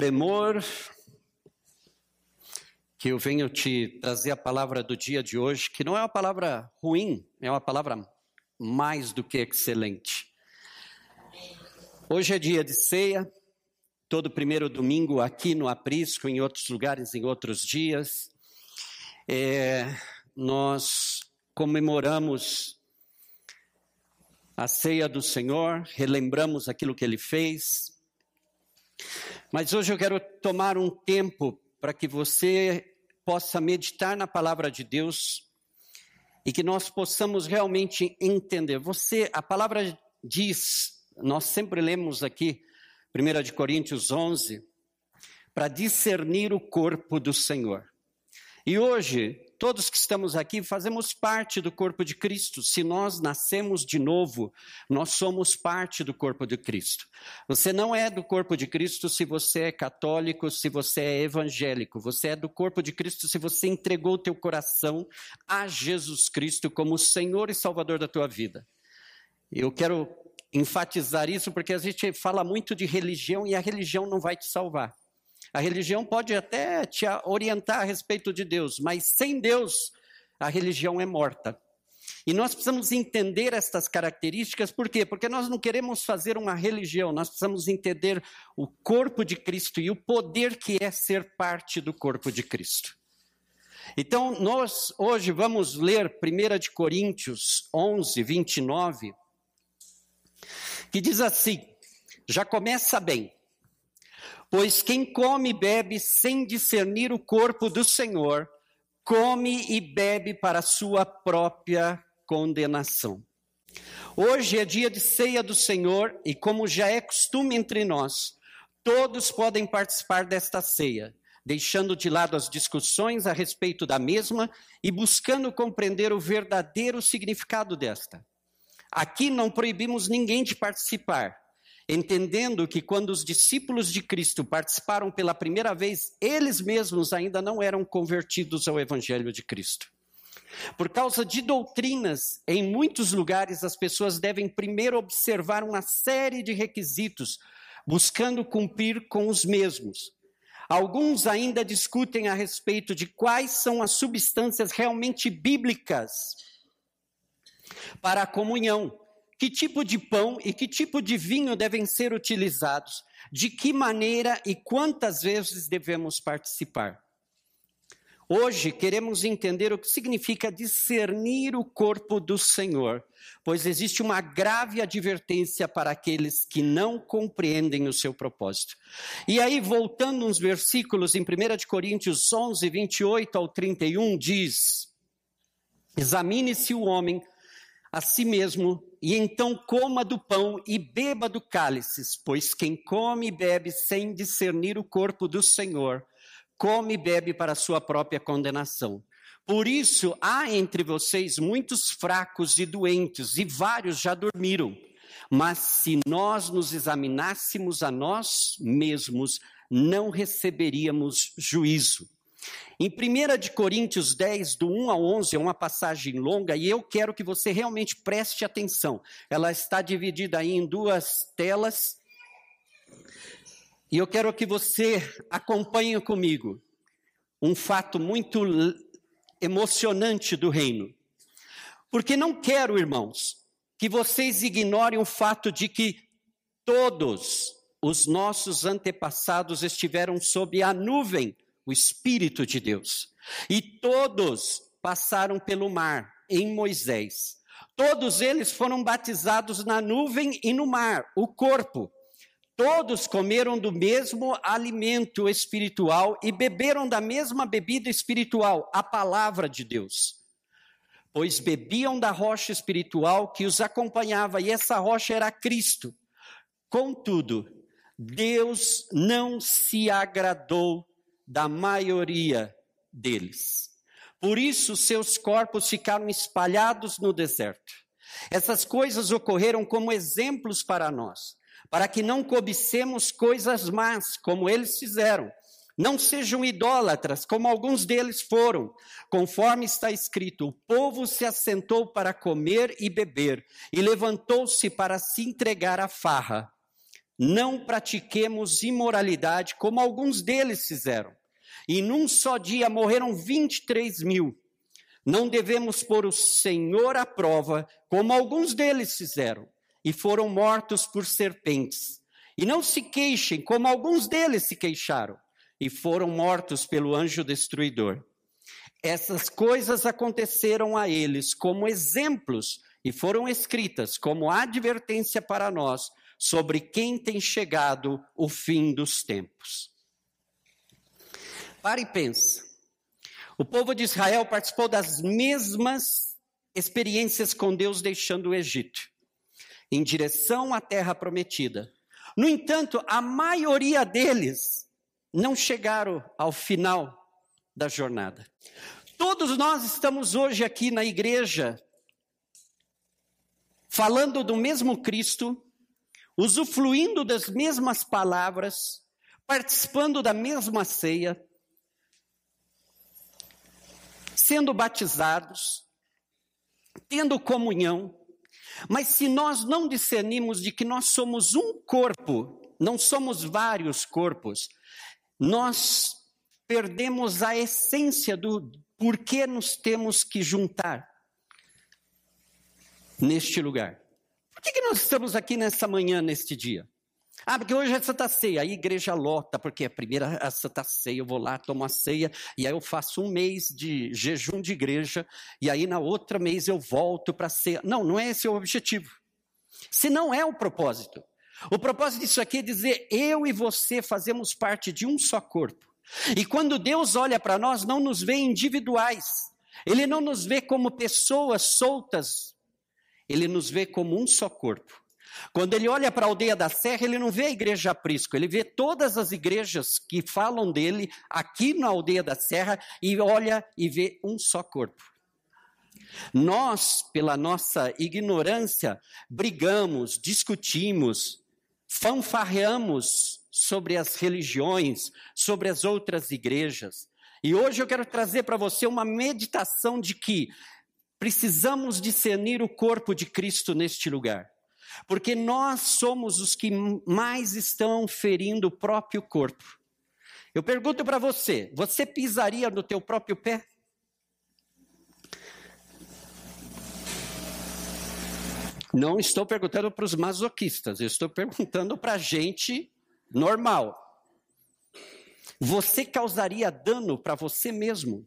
tremor que eu venho te trazer a palavra do dia de hoje, que não é uma palavra ruim, é uma palavra mais do que excelente. Hoje é dia de ceia, todo primeiro domingo aqui no Aprisco, em outros lugares, em outros dias. É, nós comemoramos a ceia do Senhor, relembramos aquilo que ele fez. Mas hoje eu quero tomar um tempo para que você possa meditar na palavra de Deus e que nós possamos realmente entender. Você, a palavra diz, nós sempre lemos aqui, 1 de Coríntios 11, para discernir o corpo do Senhor. E hoje Todos que estamos aqui fazemos parte do corpo de Cristo. Se nós nascemos de novo, nós somos parte do corpo de Cristo. Você não é do corpo de Cristo se você é católico, se você é evangélico. Você é do corpo de Cristo se você entregou o teu coração a Jesus Cristo como Senhor e Salvador da tua vida. Eu quero enfatizar isso porque a gente fala muito de religião e a religião não vai te salvar. A religião pode até te orientar a respeito de Deus, mas sem Deus, a religião é morta. E nós precisamos entender estas características, por quê? Porque nós não queremos fazer uma religião, nós precisamos entender o corpo de Cristo e o poder que é ser parte do corpo de Cristo. Então, nós hoje vamos ler 1 de Coríntios 11, 29, que diz assim, já começa bem. Pois quem come e bebe sem discernir o corpo do Senhor, come e bebe para sua própria condenação. Hoje é dia de ceia do Senhor e, como já é costume entre nós, todos podem participar desta ceia, deixando de lado as discussões a respeito da mesma e buscando compreender o verdadeiro significado desta. Aqui não proibimos ninguém de participar, entendendo que quando os discípulos de Cristo participaram pela primeira vez, eles mesmos ainda não eram convertidos ao Evangelho de Cristo. Por causa de doutrinas, em muitos lugares as pessoas devem primeiro observar uma série de requisitos, buscando cumprir com os mesmos. Alguns ainda discutem a respeito de quais são as substâncias realmente bíblicas para a comunhão, que tipo de pão e que tipo de vinho devem ser utilizados? De que maneira e quantas vezes devemos participar? Hoje queremos entender o que significa discernir o corpo do Senhor, pois existe uma grave advertência para aqueles que não compreendem o seu propósito. E aí, voltando uns versículos em 1 Coríntios 11, 28 ao 31, diz: Examine-se o homem a si mesmo, e então coma do pão e beba do cálice, pois quem come e bebe sem discernir o corpo do Senhor, come e bebe para sua própria condenação. Por isso há entre vocês muitos fracos e doentes, e vários já dormiram. Mas se nós nos examinássemos a nós mesmos, não receberíamos juízo. Em 1 de Coríntios 10, do 1 ao 11, é uma passagem longa e eu quero que você realmente preste atenção. Ela está dividida aí em duas telas. E eu quero que você acompanhe comigo um fato muito emocionante do reino. Porque não quero, irmãos, que vocês ignorem o fato de que todos os nossos antepassados estiveram sob a nuvem o Espírito de Deus. E todos passaram pelo mar em Moisés. Todos eles foram batizados na nuvem e no mar, o corpo. Todos comeram do mesmo alimento espiritual e beberam da mesma bebida espiritual, a palavra de Deus. Pois bebiam da rocha espiritual que os acompanhava, e essa rocha era Cristo. Contudo, Deus não se agradou da maioria deles. Por isso, seus corpos ficaram espalhados no deserto. Essas coisas ocorreram como exemplos para nós, para que não cobicemos coisas más, como eles fizeram. Não sejam idólatras, como alguns deles foram. Conforme está escrito: o povo se assentou para comer e beber, e levantou-se para se entregar à farra. não pratiquemos imoralidade como alguns deles fizeram. E num só dia morreram 23 mil. Não devemos pôr o Senhor à prova, como alguns deles fizeram, e foram mortos por serpentes. E não se queixem, como alguns deles se queixaram, e foram mortos pelo anjo destruidor. Essas coisas aconteceram a eles como exemplos e foram escritas como advertência para nós sobre quem tem chegado o fim dos tempos. Pare e pense. O povo de Israel participou das mesmas experiências com Deus deixando o Egito, em direção à terra prometida. No entanto, a maioria deles não chegaram ao final da jornada. Todos nós estamos hoje aqui na igreja falando do mesmo Cristo, usufruindo das mesmas palavras, participando da mesma ceia, sendo batizados, tendo comunhão, mas se nós não discernimos de que nós somos um corpo, não somos vários corpos, nós perdemos a essência do porquê nos temos que juntar neste lugar. Por que, que nós estamos aqui nessa manhã, neste dia? Ah, porque hoje é Santa Ceia, a igreja lota, porque a primeira a Santa Ceia, eu vou lá, tomo a ceia, e aí eu faço um mês de jejum de igreja, e aí na outra mês eu volto para a ceia. Não, não é esse o objetivo. Se não é o propósito. O propósito disso aqui é dizer, eu e você fazemos parte de um só corpo. E quando Deus olha para nós, não nos vê individuais. Ele não nos vê como pessoas soltas. Ele nos vê como um só corpo. Quando ele olha para a aldeia da Serra, ele não vê a igreja aprisco, ele vê todas as igrejas que falam dele aqui na aldeia da Serra e olha e vê um só corpo. Nós, pela nossa ignorância, brigamos, discutimos, fanfarreamos sobre as religiões, sobre as outras igrejas. E hoje eu quero trazer para você uma meditação de que precisamos discernir o corpo de Cristo neste lugar. Porque nós somos os que mais estão ferindo o próprio corpo. Eu pergunto para você, você pisaria no teu próprio pé? Não estou perguntando para os masoquistas, eu estou perguntando para gente normal. Você causaria dano para você mesmo?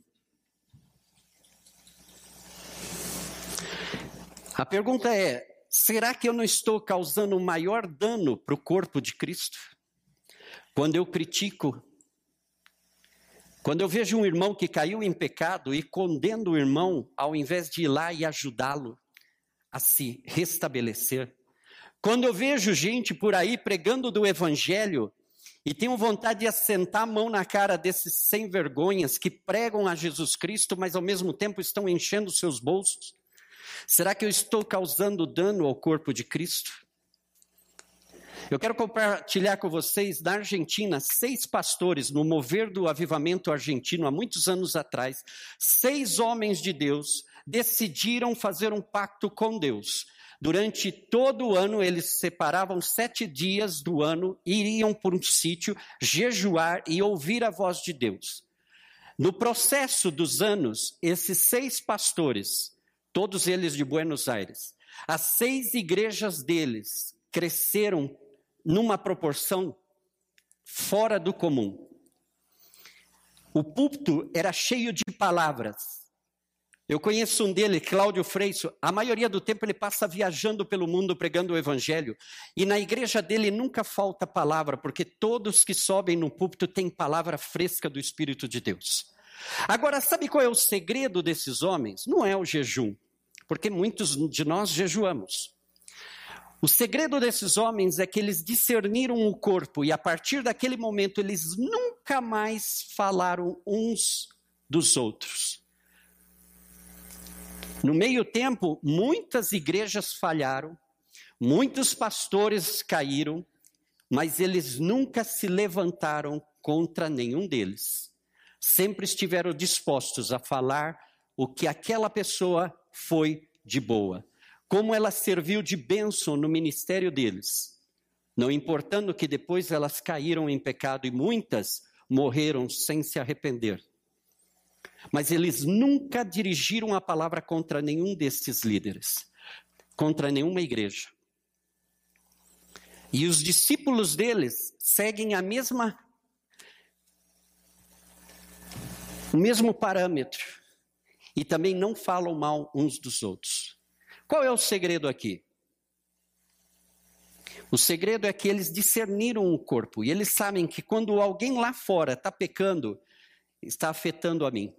A pergunta é: será que eu não estou causando maior dano para o corpo de Cristo? Quando eu critico, quando eu vejo um irmão que caiu em pecado e condeno o irmão, ao invés de ir lá e ajudá-lo a se restabelecer. Quando eu vejo gente por aí pregando do evangelho e tenho vontade de assentar a mão na cara desses sem vergonhas que pregam a Jesus Cristo, mas ao mesmo tempo estão enchendo seus bolsos, Será que eu estou causando dano ao corpo de Cristo? Eu quero compartilhar com vocês, na Argentina, seis pastores, no mover do avivamento argentino, há muitos anos atrás, seis homens de Deus decidiram fazer um pacto com Deus. Durante todo o ano, eles separavam sete dias do ano, iriam por um sítio, jejuar e ouvir a voz de Deus. No processo dos anos, esses seis pastores todos eles de Buenos Aires. As seis igrejas deles cresceram numa proporção fora do comum. O púlpito era cheio de palavras. Eu conheço um dele, Cláudio Freixo. A maioria do tempo ele passa viajando pelo mundo pregando o evangelho. E na igreja dele nunca falta palavra, porque todos que sobem no púlpito têm palavra fresca do Espírito de Deus. Agora, sabe qual é o segredo desses homens? Não é o jejum, porque muitos de nós jejuamos. O segredo desses homens é que eles discerniram o corpo e a partir daquele momento eles nunca mais falaram uns dos outros. No meio tempo, muitas igrejas falharam, muitos pastores caíram, mas eles nunca se levantaram contra nenhum deles sempre estiveram dispostos a falar o que aquela pessoa foi de boa, como ela serviu de bênção no ministério deles. não importando que depois elas caíram em pecado e muitas morreram sem se arrepender. Mas eles nunca dirigiram a palavra contra nenhum destes líderes, contra nenhuma igreja. E os discípulos deles seguem a mesma o mesmo parâmetro e também não falam mal uns dos outros. Qual é o segredo aqui? O segredo é que eles discerniram o corpo e eles sabem que quando alguém lá fora está pecando, está afetando a mim.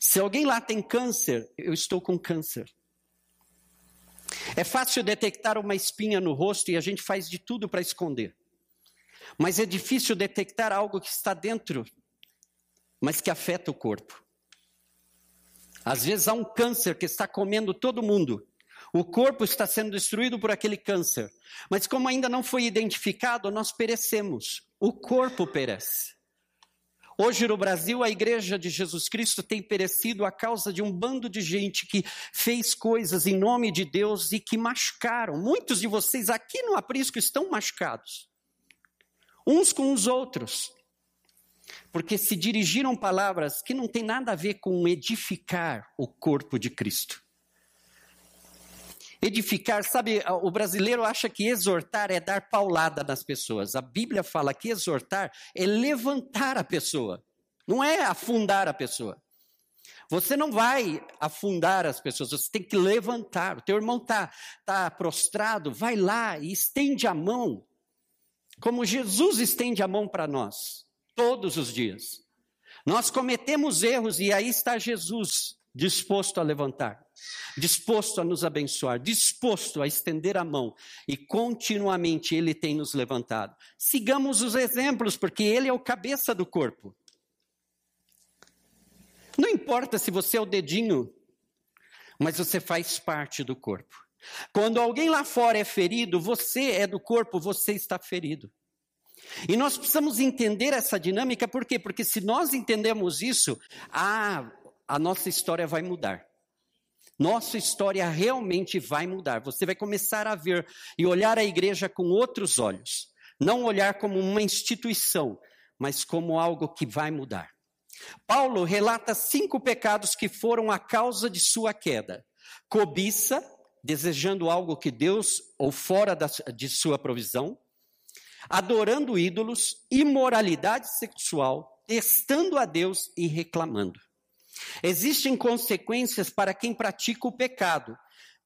Se alguém lá tem câncer, eu estou com câncer. É fácil detectar uma espinha no rosto e a gente faz de tudo para esconder. Mas é difícil detectar algo que está dentro, mas que afeta o corpo. Às vezes há um câncer que está comendo todo mundo. O corpo está sendo destruído por aquele câncer. Mas como ainda não foi identificado, nós perecemos. O corpo perece. Hoje no Brasil, a igreja de Jesus Cristo tem perecido a causa de um bando de gente que fez coisas em nome de Deus e que machucaram. Muitos de vocês aqui no aprisco estão machucados, uns com os outros, porque se dirigiram palavras que não têm nada a ver com edificar o corpo de Cristo. Edificar, sabe, o brasileiro acha que exortar é dar paulada nas pessoas. A Bíblia fala que exortar é levantar a pessoa, não é afundar a pessoa. Você não vai afundar as pessoas, você tem que levantar. O teu irmão está tá prostrado, vai lá e estende a mão, como Jesus estende a mão para nós, todos os dias. Nós cometemos erros e aí está Jesus disposto a levantar disposto a nos abençoar, disposto a estender a mão, e continuamente Ele tem nos levantado. Sigamos os exemplos, porque Ele é o cabeça do corpo. Não importa se você é o dedinho, mas você faz parte do corpo. Quando alguém lá fora é ferido, você é do corpo, você está ferido. E nós precisamos entender essa dinâmica, por quê? Porque se nós entendemos isso, ah, a nossa história vai mudar nossa história realmente vai mudar. Você vai começar a ver e olhar a igreja com outros olhos. Não olhar como uma instituição, mas como algo que vai mudar. Paulo relata cinco pecados que foram a causa de sua queda: cobiça, desejando algo que Deus ou fora da, de sua provisão, adorando ídolos, imoralidade sexual, testando a Deus e reclamando. Existem consequências para quem pratica o pecado,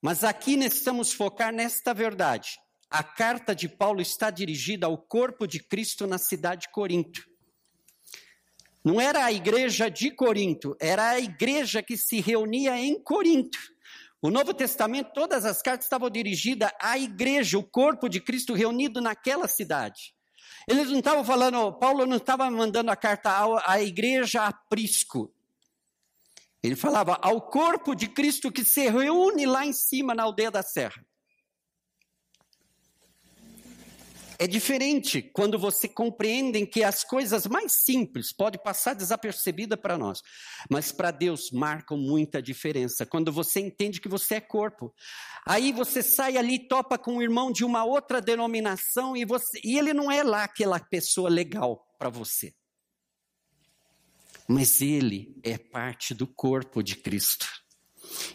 mas aqui necessitamos focar nesta verdade. A carta de Paulo está dirigida ao corpo de Cristo na cidade de Corinto. Não era a igreja de Corinto, era a igreja que se reunia em Corinto. O Novo Testamento, todas as cartas estavam dirigidas à igreja, o corpo de Cristo reunido naquela cidade. Eles não estavam falando, Paulo não estava mandando a carta à igreja aprisco. Ele falava ao corpo de Cristo que se reúne lá em cima na aldeia da serra. É diferente quando você compreende que as coisas mais simples podem passar desapercebida para nós, mas para Deus marcam muita diferença. Quando você entende que você é corpo, aí você sai ali, topa com um irmão de uma outra denominação e, você, e ele não é lá aquela pessoa legal para você mas ele é parte do corpo de Cristo.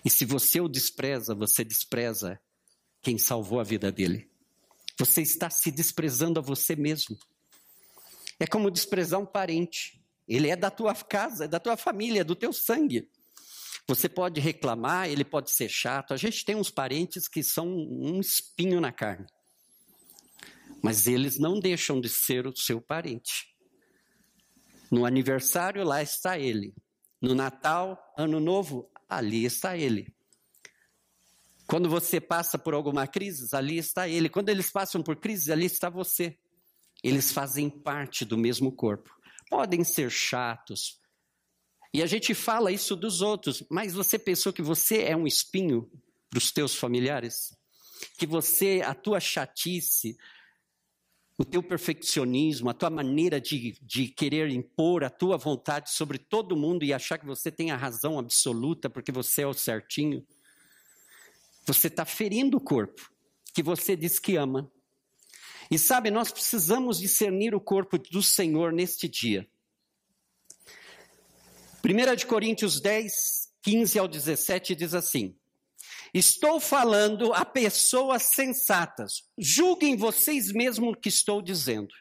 E se você o despreza, você despreza quem salvou a vida dele. Você está se desprezando a você mesmo. É como desprezar um parente. Ele é da tua casa, é da tua família, é do teu sangue. Você pode reclamar, ele pode ser chato. A gente tem uns parentes que são um espinho na carne. Mas eles não deixam de ser o seu parente. No aniversário, lá está ele. No Natal, Ano Novo, ali está ele. Quando você passa por alguma crise, ali está ele. Quando eles passam por crise, ali está você. Eles fazem parte do mesmo corpo. Podem ser chatos. E a gente fala isso dos outros, mas você pensou que você é um espinho para os teus familiares? Que você, a tua chatice, o teu perfeccionismo, a tua maneira de, de querer impor a tua vontade sobre todo mundo e achar que você tem a razão absoluta porque você é o certinho, você está ferindo o corpo. que você diz que ama. E sabe, nós precisamos discernir o corpo do Senhor neste dia. 1 de Coríntios 10, 15 ao 17 diz assim: Estou falando a pessoas sensatas. Julguem vocês mesmos o que estou dizendo.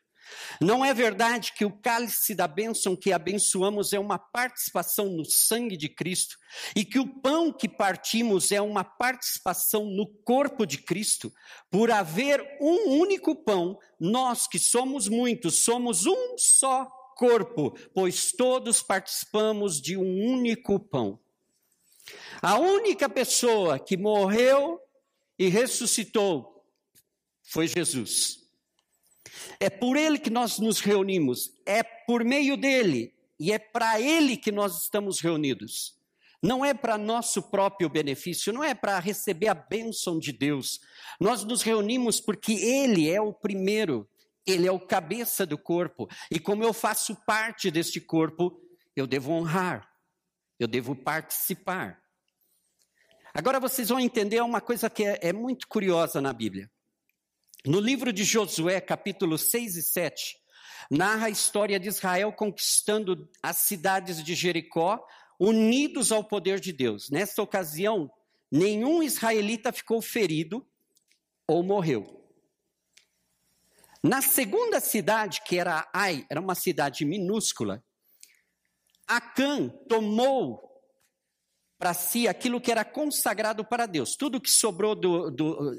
Não é verdade que o cálice da bênção que abençoamos é uma participação no sangue de Cristo e que o pão que partimos é uma participação no corpo de Cristo? Por haver um único pão, nós que somos muitos, somos um só corpo, pois todos participamos de um único pão. A única pessoa que morreu e ressuscitou foi Jesus. É por ele que nós nos reunimos, é por meio dele e é para ele que nós estamos reunidos. Não é para nosso próprio benefício, não é para receber a bênção de Deus. Nós nos reunimos porque ele é o primeiro, ele é o cabeça do corpo. E como eu faço parte deste corpo, eu devo honrar, eu devo participar. Agora vocês vão entender uma coisa que é, é muito curiosa na Bíblia. No livro de Josué, capítulo 6 e 7, narra a história de Israel conquistando as cidades de Jericó, unidos ao poder de Deus. Nesta ocasião, nenhum israelita ficou ferido ou morreu. Na segunda cidade, que era Ai, era uma cidade minúscula, Acã tomou para si aquilo que era consagrado para Deus. Tudo que sobrou do, do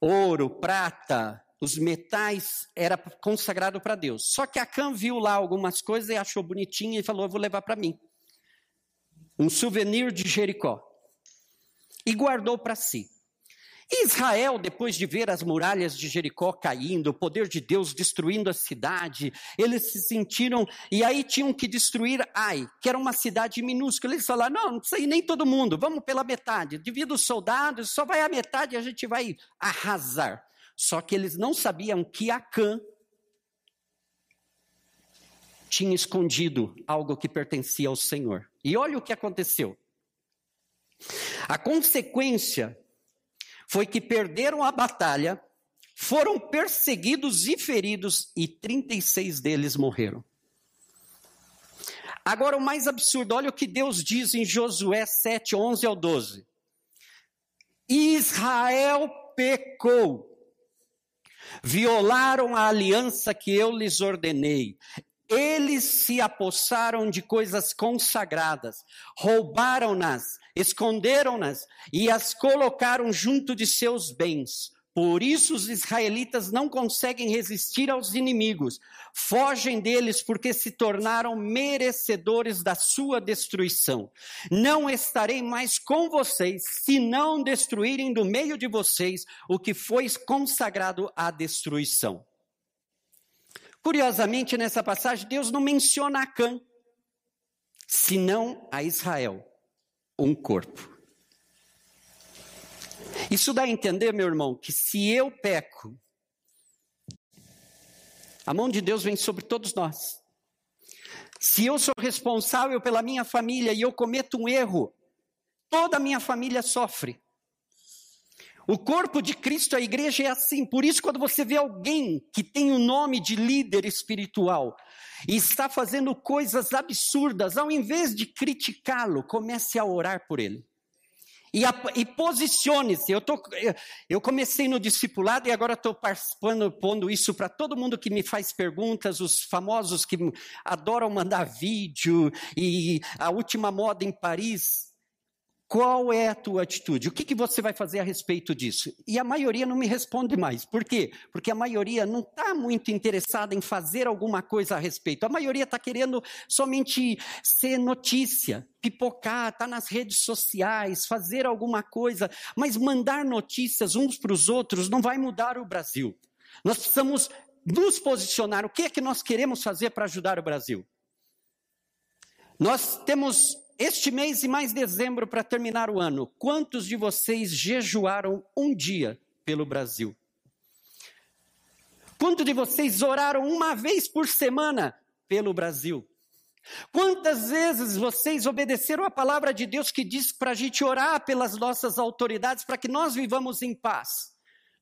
ouro, prata, os metais era consagrado para Deus. Só que Acã viu lá algumas coisas e achou bonitinha e falou: Eu vou levar para mim. Um souvenir de Jericó. E guardou para si. Israel, depois de ver as muralhas de Jericó caindo, o poder de Deus destruindo a cidade, eles se sentiram, e aí tinham que destruir Ai, que era uma cidade minúscula. Eles falaram: não, não precisa ir nem todo mundo, vamos pela metade, divida os soldados, só vai a metade e a gente vai arrasar. Só que eles não sabiam que Acã tinha escondido algo que pertencia ao Senhor. E olha o que aconteceu. A consequência foi que perderam a batalha, foram perseguidos e feridos, e 36 deles morreram. Agora, o mais absurdo, olha o que Deus diz em Josué 7, 11 ao 12. Israel pecou, violaram a aliança que eu lhes ordenei, eles se apossaram de coisas consagradas, roubaram-nas, esconderam-nas e as colocaram junto de seus bens. Por isso os israelitas não conseguem resistir aos inimigos, fogem deles porque se tornaram merecedores da sua destruição. Não estarei mais com vocês se não destruírem do meio de vocês o que foi consagrado à destruição. Curiosamente, nessa passagem, Deus não menciona Acã, senão a Israel, um corpo. Isso dá a entender, meu irmão, que se eu peco, a mão de Deus vem sobre todos nós. Se eu sou responsável pela minha família e eu cometo um erro, toda a minha família sofre. O corpo de Cristo, a igreja, é assim. Por isso, quando você vê alguém que tem o nome de líder espiritual e está fazendo coisas absurdas, ao invés de criticá-lo, comece a orar por ele. E, e posicione-se. Eu, eu, eu, comecei no discipulado e agora estou participando, pondo isso para todo mundo que me faz perguntas, os famosos que adoram mandar vídeo, e a última moda em Paris, qual é a tua atitude? O que, que você vai fazer a respeito disso? E a maioria não me responde mais. Por quê? Porque a maioria não está muito interessada em fazer alguma coisa a respeito. A maioria está querendo somente ser notícia, pipocar, estar tá nas redes sociais, fazer alguma coisa. Mas mandar notícias uns para os outros não vai mudar o Brasil. Nós precisamos nos posicionar. O que é que nós queremos fazer para ajudar o Brasil? Nós temos este mês e mais dezembro para terminar o ano, quantos de vocês jejuaram um dia pelo Brasil? Quantos de vocês oraram uma vez por semana pelo Brasil? Quantas vezes vocês obedeceram a palavra de Deus que diz para a gente orar pelas nossas autoridades para que nós vivamos em paz?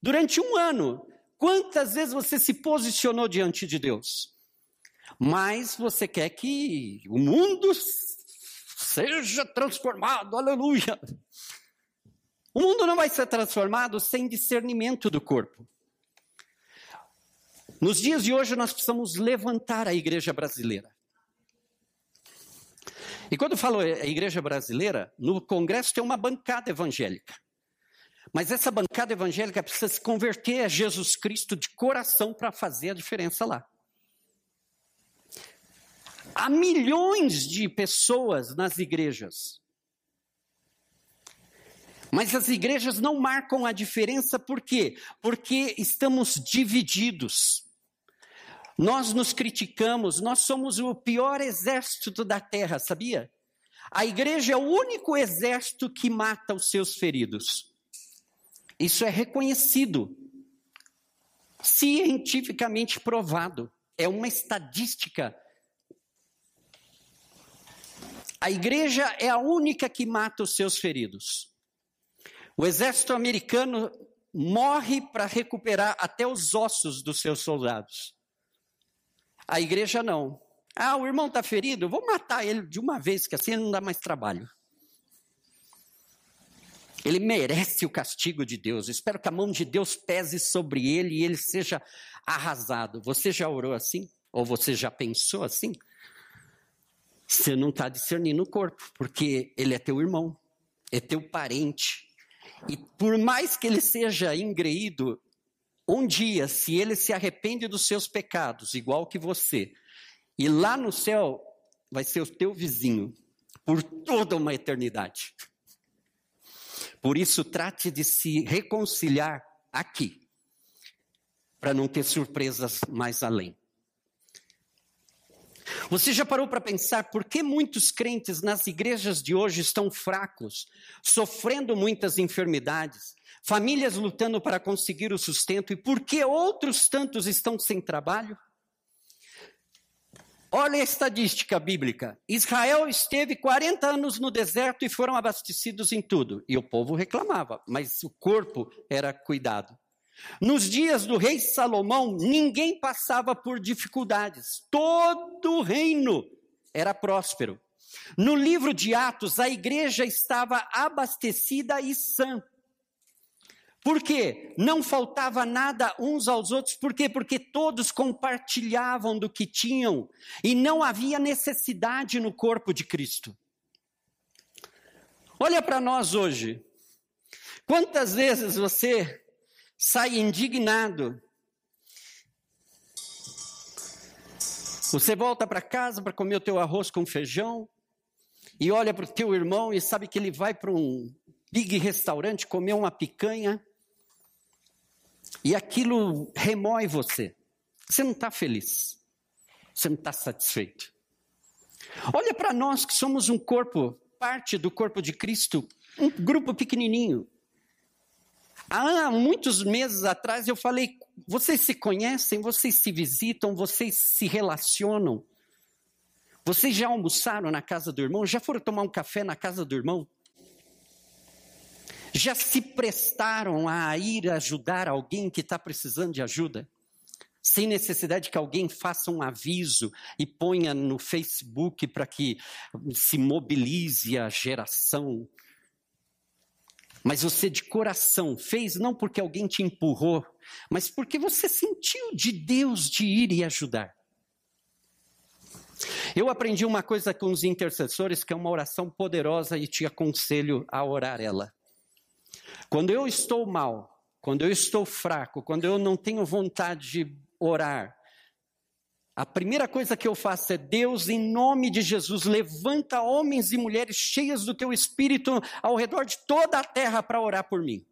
Durante um ano, quantas vezes você se posicionou diante de Deus? Mas você quer que o mundo seja transformado, aleluia. O mundo não vai ser transformado sem discernimento do corpo. Nos dias de hoje, nós precisamos levantar a igreja brasileira. E quando falo a igreja brasileira, no Congresso tem uma bancada evangélica. Mas essa bancada evangélica precisa se converter a Jesus Cristo de coração para fazer a diferença lá. Há milhões de pessoas nas igrejas. Mas as igrejas não marcam a diferença por quê? Porque estamos divididos. Nós nos criticamos, nós somos o pior exército da terra, sabia? A igreja é o único exército que mata os seus feridos. Isso é reconhecido, cientificamente provado. É uma estadística. A igreja é a única que mata os seus feridos. O exército americano morre para recuperar até os ossos dos seus soldados. A igreja não. Ah, o irmão está ferido, vou matar ele de uma vez, que assim não dá mais trabalho. Ele merece o castigo de Deus. espero que a mão de Deus pese sobre ele e ele seja arrasado. Você já orou assim? Ou você já pensou assim? Você não está discernindo o corpo, porque ele é teu irmão, é teu parente. E por mais que ele seja engreído, um dia, se ele se arrepende dos seus pecados, igual que você, e lá no céu vai ser o teu vizinho por toda uma eternidade. Por isso, trate de se reconciliar aqui, para não ter surpresas mais além. Você já parou para pensar por que muitos crentes nas igrejas de hoje estão fracos, sofrendo muitas enfermidades, famílias lutando para conseguir o sustento e por que outros tantos estão sem trabalho? Olha a estadística bíblica. Israel esteve 40 anos no deserto e foram abastecidos em tudo. E o povo reclamava, mas o corpo era cuidado. Nos dias do rei Salomão, ninguém passava por dificuldades. Todo o reino era próspero. No livro de Atos, a igreja estava abastecida e sã. Por quê? Não faltava nada uns aos outros. Por quê? Porque todos compartilhavam do que tinham e não havia necessidade no corpo de Cristo. Olha para nós hoje. Quantas vezes você sai indignado? Você volta para casa para comer o teu arroz com feijão e olha para o teu irmão e sabe que ele vai para um big restaurante comer uma picanha e aquilo remói você. Você não está feliz. Você não está satisfeito. Olha para nós que somos um corpo, parte do corpo de Cristo, um grupo pequenininho. Há muitos meses atrás eu falei: vocês se conhecem, vocês se visitam, vocês se relacionam. Vocês já almoçaram na casa do irmão? Já foram tomar um café na casa do irmão? Já se prestaram a ir ajudar alguém que está precisando de ajuda? Sem necessidade que alguém faça um aviso e ponha no Facebook para que se mobilize a geração. Mas você de coração fez não porque alguém te empurrou, mas porque você sentiu de Deus de ir e ajudar. Eu aprendi uma coisa com os intercessores que é uma oração poderosa e te aconselho a orar ela. Quando eu estou mal, quando eu estou fraco, quando eu não tenho vontade de orar, a primeira coisa que eu faço é: Deus, em nome de Jesus, levanta homens e mulheres cheias do teu espírito ao redor de toda a terra para orar por mim.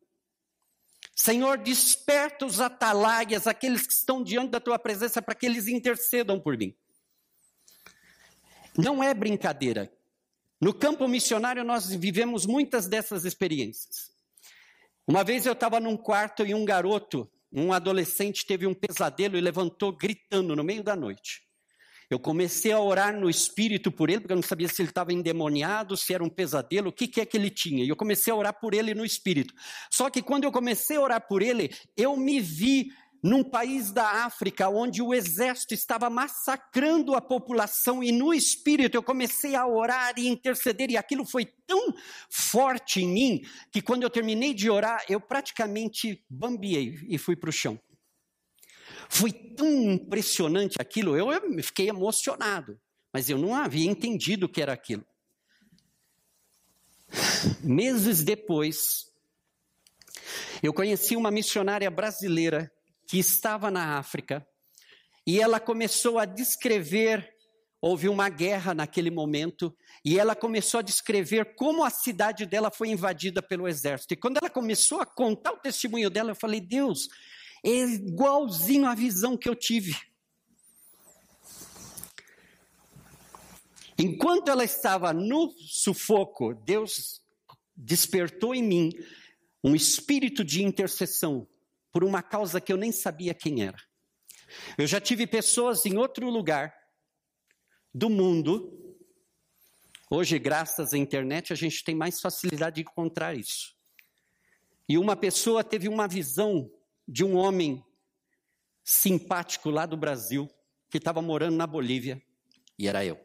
Senhor, desperta os atalaias, aqueles que estão diante da tua presença, para que eles intercedam por mim. Não é brincadeira. No campo missionário, nós vivemos muitas dessas experiências. Uma vez eu estava num quarto e um garoto, um adolescente, teve um pesadelo e levantou gritando no meio da noite. Eu comecei a orar no espírito por ele, porque eu não sabia se ele estava endemoniado, se era um pesadelo, o que, que é que ele tinha. E eu comecei a orar por ele no espírito. Só que quando eu comecei a orar por ele, eu me vi num país da África onde o exército estava massacrando a população e no espírito eu comecei a orar e interceder e aquilo foi tão forte em mim que quando eu terminei de orar eu praticamente bambiei e fui para o chão. Foi tão impressionante aquilo, eu, fiquei emocionado, mas eu não havia entendido o que era aquilo. Meses depois, eu conheci uma missionária brasileira que estava na África e ela começou a descrever. Houve uma guerra naquele momento e ela começou a descrever como a cidade dela foi invadida pelo exército. E quando ela começou a contar o testemunho dela, eu falei: Deus, é igualzinho a visão que eu tive. Enquanto ela estava no sufoco, Deus despertou em mim um espírito de intercessão por uma causa que eu nem sabia quem era. Eu já tive pessoas em outro lugar do mundo. Hoje, graças à internet, a gente tem mais facilidade de encontrar isso. E uma pessoa teve uma visão de um homem simpático lá do Brasil, que estava morando na Bolívia, e era eu.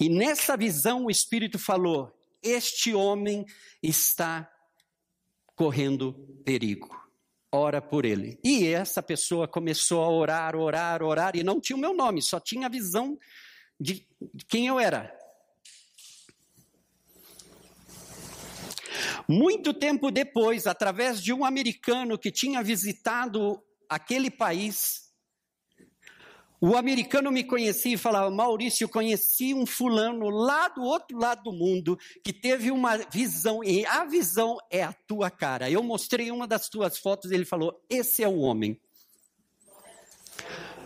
E nessa visão o Espírito falou: Este homem está correndo perigo. Ora por ele. E essa pessoa começou a orar, orar, orar, e não tinha o meu nome, só tinha a visão de quem eu era. Muito tempo depois, através de um americano que tinha visitado aquele país, o americano me conhecia e falava: Maurício, eu conheci um fulano lá do outro lado do mundo que teve uma visão, e a visão é a tua cara. Eu mostrei uma das tuas fotos e ele falou: Esse é o homem.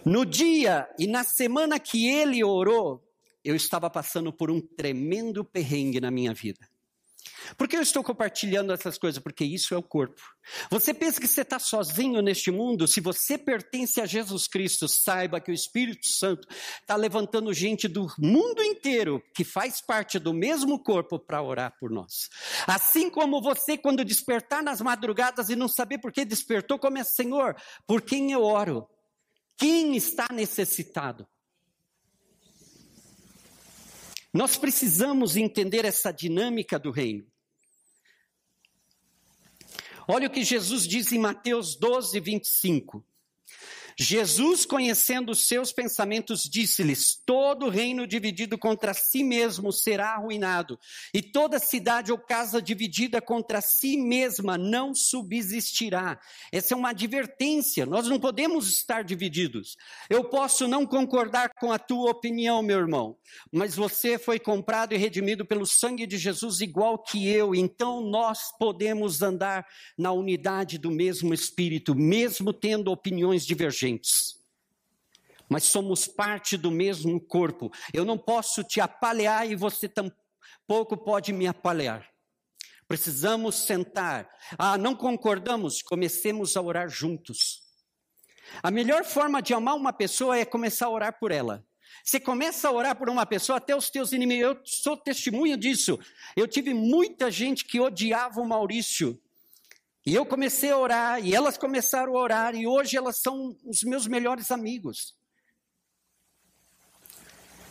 No dia e na semana que ele orou, eu estava passando por um tremendo perrengue na minha vida. Por que eu estou compartilhando essas coisas? Porque isso é o corpo. Você pensa que você está sozinho neste mundo? Se você pertence a Jesus Cristo, saiba que o Espírito Santo está levantando gente do mundo inteiro que faz parte do mesmo corpo para orar por nós. Assim como você, quando despertar nas madrugadas e não saber por que despertou, começa, Senhor, por quem eu oro? Quem está necessitado? Nós precisamos entender essa dinâmica do reino. Olha o que Jesus diz em Mateus 12, 25. Jesus, conhecendo os seus pensamentos, disse-lhes: Todo reino dividido contra si mesmo será arruinado, e toda cidade ou casa dividida contra si mesma não subsistirá. Essa é uma advertência, nós não podemos estar divididos. Eu posso não concordar com a tua opinião, meu irmão, mas você foi comprado e redimido pelo sangue de Jesus, igual que eu, então nós podemos andar na unidade do mesmo Espírito, mesmo tendo opiniões divergentes gente. Mas somos parte do mesmo corpo. Eu não posso te apalear e você tampouco pode me apalear. Precisamos sentar. Ah, não concordamos? Comecemos a orar juntos. A melhor forma de amar uma pessoa é começar a orar por ela. Você começa a orar por uma pessoa, até os teus inimigos. Eu sou testemunha disso. Eu tive muita gente que odiava o Maurício. E eu comecei a orar, e elas começaram a orar, e hoje elas são os meus melhores amigos.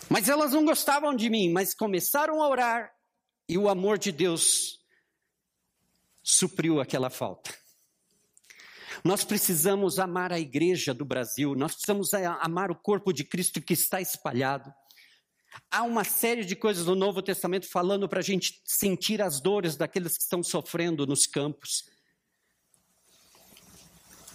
Mas elas não gostavam de mim, mas começaram a orar, e o amor de Deus supriu aquela falta. Nós precisamos amar a igreja do Brasil, nós precisamos amar o corpo de Cristo que está espalhado. Há uma série de coisas no Novo Testamento falando para a gente sentir as dores daqueles que estão sofrendo nos campos.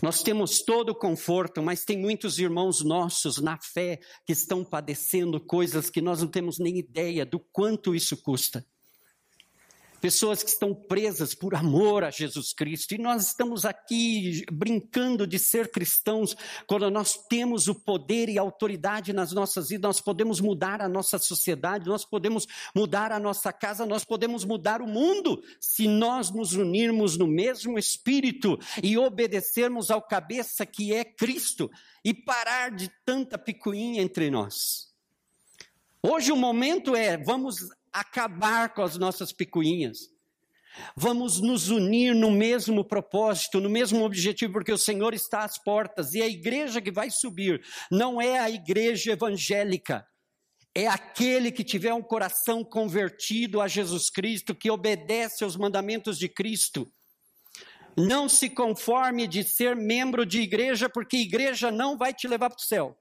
Nós temos todo o conforto, mas tem muitos irmãos nossos na fé que estão padecendo coisas que nós não temos nem ideia do quanto isso custa. Pessoas que estão presas por amor a Jesus Cristo. E nós estamos aqui brincando de ser cristãos, quando nós temos o poder e a autoridade nas nossas vidas, nós podemos mudar a nossa sociedade, nós podemos mudar a nossa casa, nós podemos mudar o mundo, se nós nos unirmos no mesmo espírito e obedecermos ao cabeça que é Cristo e parar de tanta picuinha entre nós. Hoje o momento é, vamos acabar com as nossas picuinhas. Vamos nos unir no mesmo propósito, no mesmo objetivo, porque o Senhor está às portas e a igreja que vai subir não é a igreja evangélica, é aquele que tiver um coração convertido a Jesus Cristo, que obedece aos mandamentos de Cristo. Não se conforme de ser membro de igreja, porque igreja não vai te levar para o céu.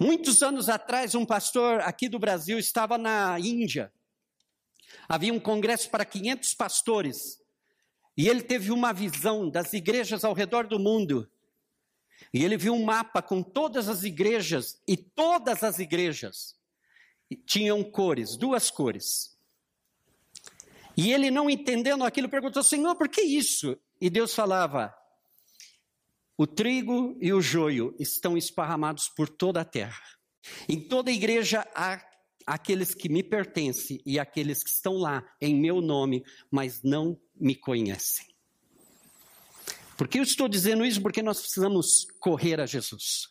Muitos anos atrás, um pastor aqui do Brasil estava na Índia. Havia um congresso para 500 pastores. E ele teve uma visão das igrejas ao redor do mundo. E ele viu um mapa com todas as igrejas, e todas as igrejas tinham cores, duas cores. E ele, não entendendo aquilo, perguntou: Senhor, por que isso? E Deus falava: o trigo e o joio estão esparramados por toda a terra. Em toda a igreja há aqueles que me pertencem e aqueles que estão lá em meu nome, mas não me conhecem. Por que eu estou dizendo isso? Porque nós precisamos correr a Jesus.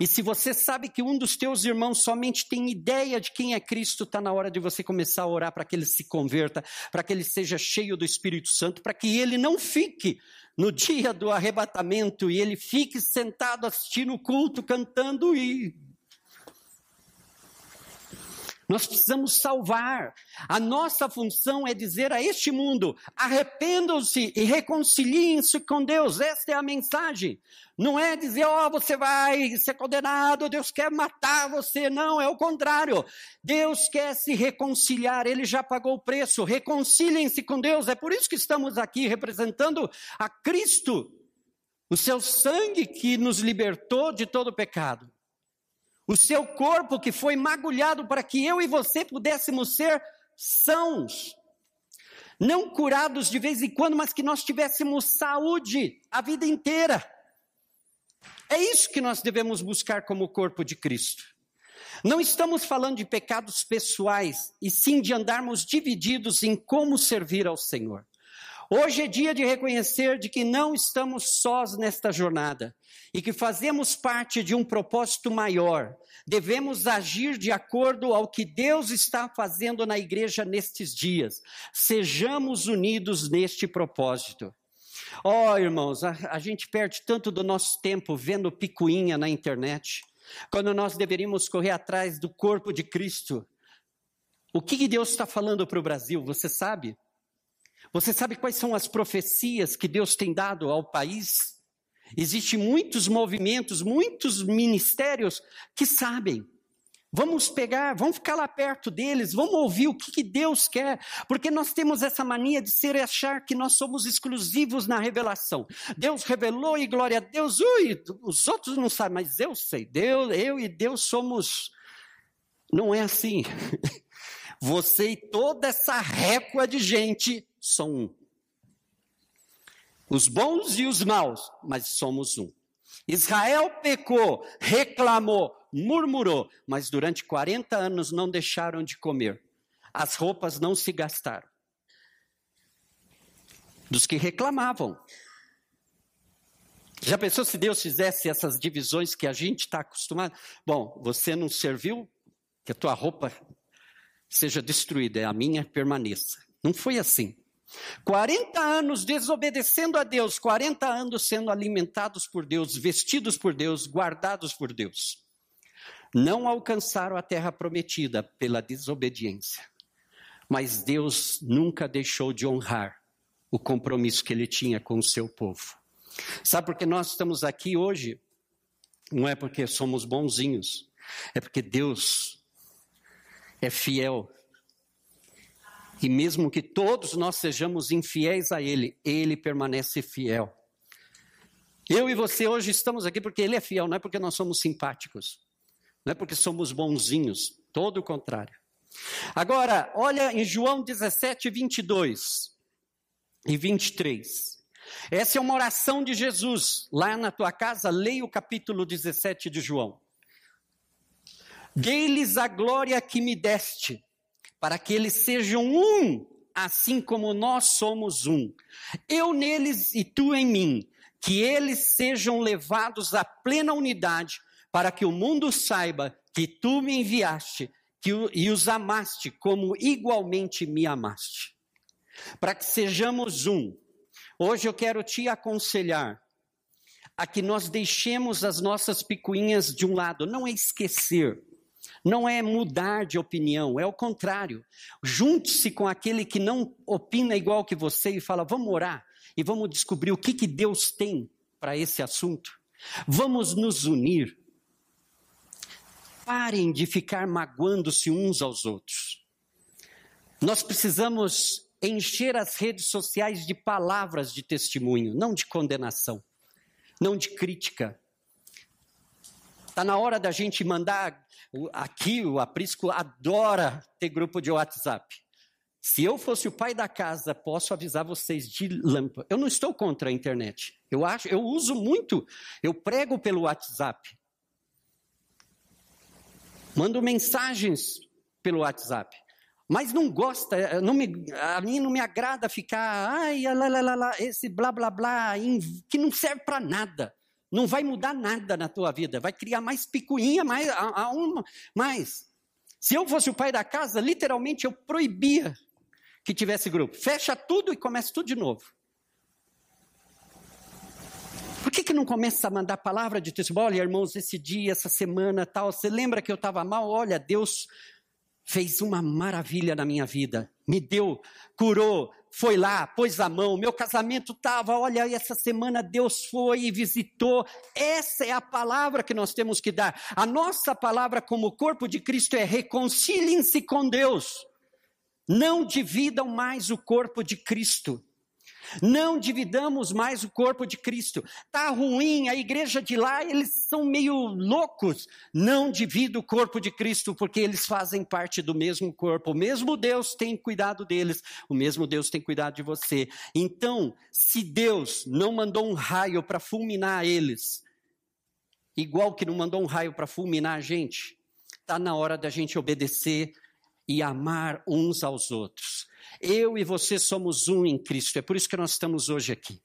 E se você sabe que um dos teus irmãos somente tem ideia de quem é Cristo, está na hora de você começar a orar para que ele se converta, para que ele seja cheio do Espírito Santo, para que ele não fique no dia do arrebatamento e ele fique sentado assistindo o culto, cantando e nós precisamos salvar. A nossa função é dizer a este mundo: arrependam-se e reconciliem-se com Deus. Esta é a mensagem. Não é dizer, ó, oh, você vai ser condenado, Deus quer matar você. Não, é o contrário. Deus quer se reconciliar, ele já pagou o preço. Reconciliem-se com Deus. É por isso que estamos aqui representando a Cristo, o seu sangue que nos libertou de todo pecado o seu corpo que foi magulhado para que eu e você pudéssemos ser sãos. Não curados de vez em quando, mas que nós tivéssemos saúde a vida inteira. É isso que nós devemos buscar como corpo de Cristo. Não estamos falando de pecados pessoais, e sim de andarmos divididos em como servir ao Senhor. Hoje é dia de reconhecer de que não estamos sós nesta jornada e que fazemos parte de um propósito maior. Devemos agir de acordo ao que Deus está fazendo na igreja nestes dias. Sejamos unidos neste propósito. Oh, irmãos, a, a gente perde tanto do nosso tempo vendo picuinha na internet, quando nós deveríamos correr atrás do corpo de Cristo. O que, que Deus está falando para o Brasil? Você sabe? Você sabe quais são as profecias que Deus tem dado ao país? Existem muitos movimentos, muitos ministérios que sabem. Vamos pegar, vamos ficar lá perto deles, vamos ouvir o que, que Deus quer, porque nós temos essa mania de ser achar que nós somos exclusivos na revelação. Deus revelou e glória a Deus, ui, os outros não sabem, mas eu sei, Deus, eu e Deus somos. Não é assim. Você e toda essa récua de gente são um. Os bons e os maus, mas somos um. Israel pecou, reclamou, murmurou, mas durante 40 anos não deixaram de comer. As roupas não se gastaram. Dos que reclamavam. Já pensou se Deus fizesse essas divisões que a gente está acostumado? Bom, você não serviu, que a tua roupa seja destruída, a minha permaneça. Não foi assim. 40 anos desobedecendo a Deus, 40 anos sendo alimentados por Deus, vestidos por Deus, guardados por Deus. Não alcançaram a terra prometida pela desobediência. Mas Deus nunca deixou de honrar o compromisso que ele tinha com o seu povo. Sabe por que nós estamos aqui hoje? Não é porque somos bonzinhos, é porque Deus é fiel e mesmo que todos nós sejamos infiéis a Ele, Ele permanece fiel. Eu e você hoje estamos aqui porque Ele é fiel, não é porque nós somos simpáticos, não é porque somos bonzinhos, todo o contrário. Agora, olha em João 17, 22 e 23. Essa é uma oração de Jesus. Lá na tua casa, leia o capítulo 17 de João. Dei-lhes a glória que me deste, para que eles sejam um, assim como nós somos um. Eu neles e tu em mim, que eles sejam levados à plena unidade, para que o mundo saiba que tu me enviaste que, e os amaste como igualmente me amaste. Para que sejamos um. Hoje eu quero te aconselhar a que nós deixemos as nossas picuinhas de um lado, não é esquecer, não é mudar de opinião, é o contrário. Junte-se com aquele que não opina igual que você e fala: vamos orar e vamos descobrir o que, que Deus tem para esse assunto. Vamos nos unir. Parem de ficar magoando-se uns aos outros. Nós precisamos encher as redes sociais de palavras de testemunho, não de condenação, não de crítica. Está na hora da gente mandar. Aqui o aprisco adora ter grupo de WhatsApp. Se eu fosse o pai da casa, posso avisar vocês de lâmpada. Eu não estou contra a internet. Eu acho, eu uso muito. Eu prego pelo WhatsApp. Mando mensagens pelo WhatsApp. Mas não gosta, não me, a mim não me agrada ficar, ai, lá, lá, lá, esse blá, blá, blá, que não serve para nada. Não vai mudar nada na tua vida. Vai criar mais picuinha, mais, a, a uma, mais. Se eu fosse o pai da casa, literalmente eu proibia que tivesse grupo. Fecha tudo e começa tudo de novo. Por que, que não começa a mandar palavra de testemunho? Olha, irmãos, esse dia, essa semana, tal, você lembra que eu estava mal? Olha, Deus fez uma maravilha na minha vida. Me deu, curou, foi lá, pôs a mão. Meu casamento estava, olha, essa semana Deus foi e visitou. Essa é a palavra que nós temos que dar. A nossa palavra como corpo de Cristo é reconciliem-se com Deus. Não dividam mais o corpo de Cristo. Não dividamos mais o corpo de Cristo. Tá ruim, a igreja de lá, eles são meio loucos. Não divida o corpo de Cristo, porque eles fazem parte do mesmo corpo. O mesmo Deus tem cuidado deles, o mesmo Deus tem cuidado de você. Então, se Deus não mandou um raio para fulminar eles, igual que não mandou um raio para fulminar a gente, está na hora da gente obedecer e amar uns aos outros. Eu e você somos um em Cristo, é por isso que nós estamos hoje aqui.